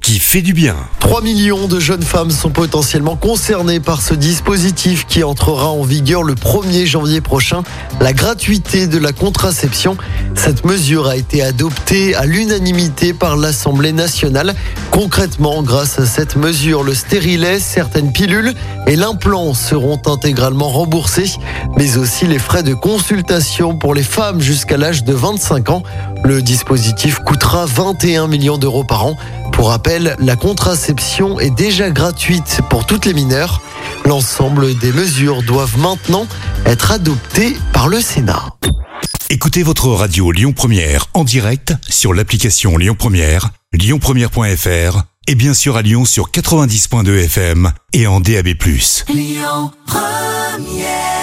qui fait du bien. 3 millions de jeunes femmes sont potentiellement concernées par ce dispositif qui entrera en vigueur le 1er janvier prochain. La gratuité de la contraception. Cette mesure a été adoptée à l'unanimité par l'Assemblée nationale. Concrètement, grâce à cette mesure, le stérilet, certaines pilules et l'implant seront intégralement remboursés, mais aussi les frais de consultation pour les femmes jusqu'à l'âge de 25 ans. Le dispositif coûtera 21 millions d'euros par an. Pour rappel, la contraception est déjà gratuite pour toutes les mineures. L'ensemble des mesures doivent maintenant être adoptées par le Sénat. Écoutez votre radio Lyon Première en direct sur l'application Lyon Première, lyonpremière.fr et bien sûr à Lyon sur 90.2 FM et en DAB+. Lyon Première